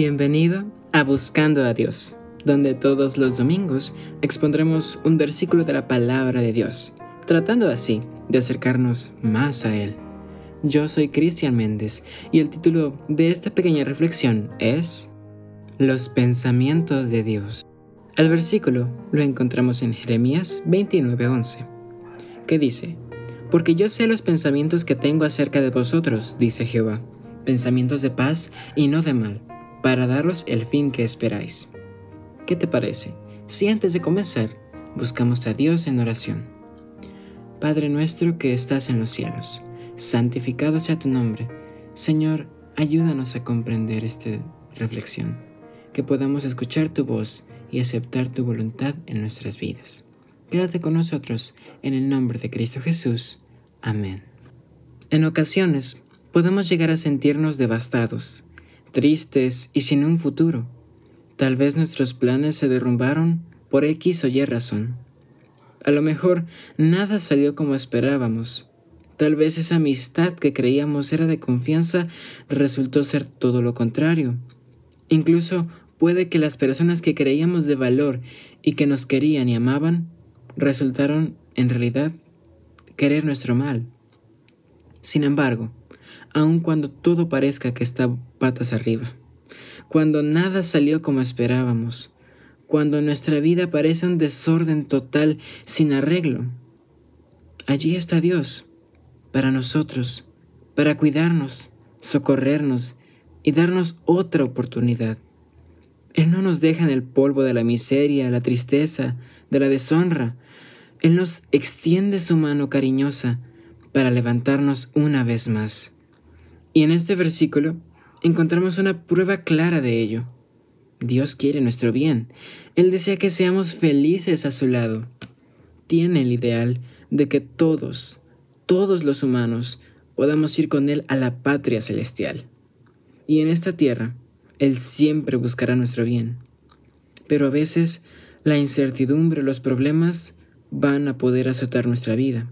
Bienvenido a Buscando a Dios, donde todos los domingos expondremos un versículo de la palabra de Dios, tratando así de acercarnos más a Él. Yo soy Cristian Méndez y el título de esta pequeña reflexión es Los pensamientos de Dios. El versículo lo encontramos en Jeremías 29:11, que dice, Porque yo sé los pensamientos que tengo acerca de vosotros, dice Jehová, pensamientos de paz y no de mal para daros el fin que esperáis. ¿Qué te parece si antes de comenzar buscamos a Dios en oración? Padre nuestro que estás en los cielos, santificado sea tu nombre. Señor, ayúdanos a comprender esta reflexión, que podamos escuchar tu voz y aceptar tu voluntad en nuestras vidas. Quédate con nosotros en el nombre de Cristo Jesús. Amén. En ocasiones podemos llegar a sentirnos devastados, tristes y sin un futuro. Tal vez nuestros planes se derrumbaron por X o Y razón. A lo mejor nada salió como esperábamos. Tal vez esa amistad que creíamos era de confianza resultó ser todo lo contrario. Incluso puede que las personas que creíamos de valor y que nos querían y amaban resultaron en realidad querer nuestro mal. Sin embargo, aun cuando todo parezca que está patas arriba, cuando nada salió como esperábamos, cuando nuestra vida parece un desorden total sin arreglo. Allí está Dios, para nosotros, para cuidarnos, socorrernos y darnos otra oportunidad. Él no nos deja en el polvo de la miseria, la tristeza, de la deshonra. Él nos extiende su mano cariñosa para levantarnos una vez más. Y en este versículo encontramos una prueba clara de ello. Dios quiere nuestro bien. Él desea que seamos felices a su lado. Tiene el ideal de que todos, todos los humanos, podamos ir con Él a la patria celestial. Y en esta tierra, Él siempre buscará nuestro bien. Pero a veces la incertidumbre, los problemas van a poder azotar nuestra vida.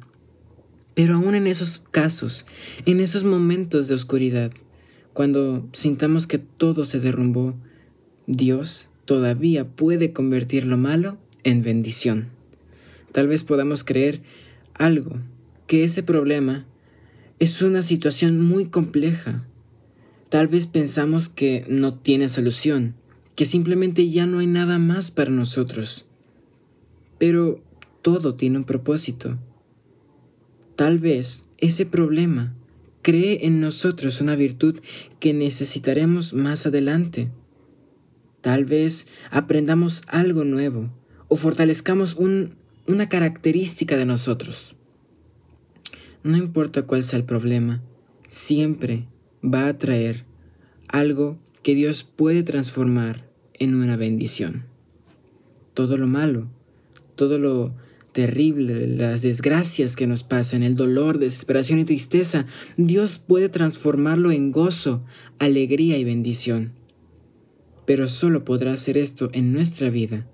Pero aún en esos casos, en esos momentos de oscuridad, cuando sintamos que todo se derrumbó, Dios todavía puede convertir lo malo en bendición. Tal vez podamos creer algo, que ese problema es una situación muy compleja. Tal vez pensamos que no tiene solución, que simplemente ya no hay nada más para nosotros. Pero todo tiene un propósito. Tal vez ese problema cree en nosotros una virtud que necesitaremos más adelante. Tal vez aprendamos algo nuevo o fortalezcamos una característica de nosotros. No importa cuál sea el problema, siempre va a traer algo que Dios puede transformar en una bendición. Todo lo malo, todo lo terrible, las desgracias que nos pasan, el dolor, desesperación y tristeza, Dios puede transformarlo en gozo, alegría y bendición. Pero solo podrá hacer esto en nuestra vida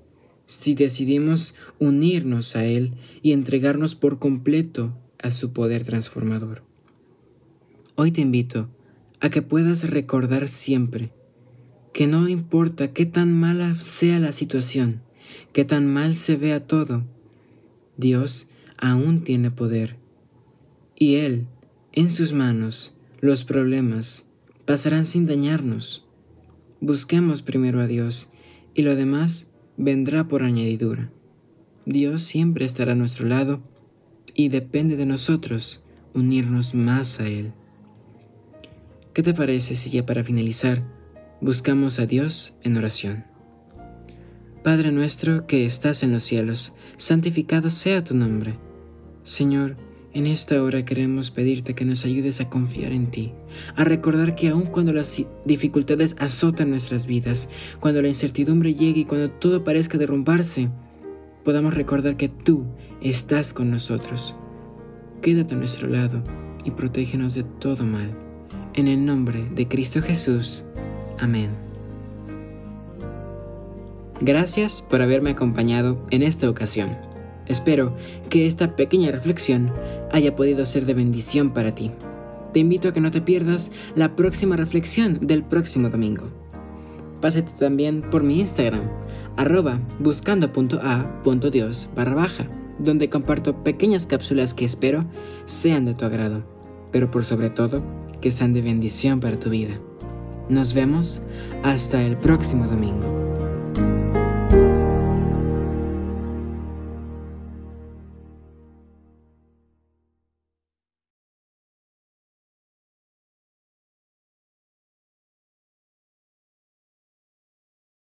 si decidimos unirnos a Él y entregarnos por completo a su poder transformador. Hoy te invito a que puedas recordar siempre que no importa qué tan mala sea la situación, qué tan mal se vea todo, Dios aún tiene poder. Y Él, en sus manos, los problemas pasarán sin dañarnos. Busquemos primero a Dios y lo demás vendrá por añadidura. Dios siempre estará a nuestro lado y depende de nosotros unirnos más a Él. ¿Qué te parece si ya para finalizar buscamos a Dios en oración? Padre nuestro que estás en los cielos, santificado sea tu nombre. Señor, en esta hora queremos pedirte que nos ayudes a confiar en ti, a recordar que aun cuando las dificultades azotan nuestras vidas, cuando la incertidumbre llegue y cuando todo parezca derrumbarse, podamos recordar que tú estás con nosotros. Quédate a nuestro lado y protégenos de todo mal. En el nombre de Cristo Jesús. Amén. Gracias por haberme acompañado en esta ocasión. Espero que esta pequeña reflexión haya podido ser de bendición para ti. Te invito a que no te pierdas la próxima reflexión del próximo domingo. pásate también por mi Instagram, arroba buscando.a.dios barra baja, donde comparto pequeñas cápsulas que espero sean de tu agrado, pero por sobre todo que sean de bendición para tu vida. Nos vemos hasta el próximo domingo.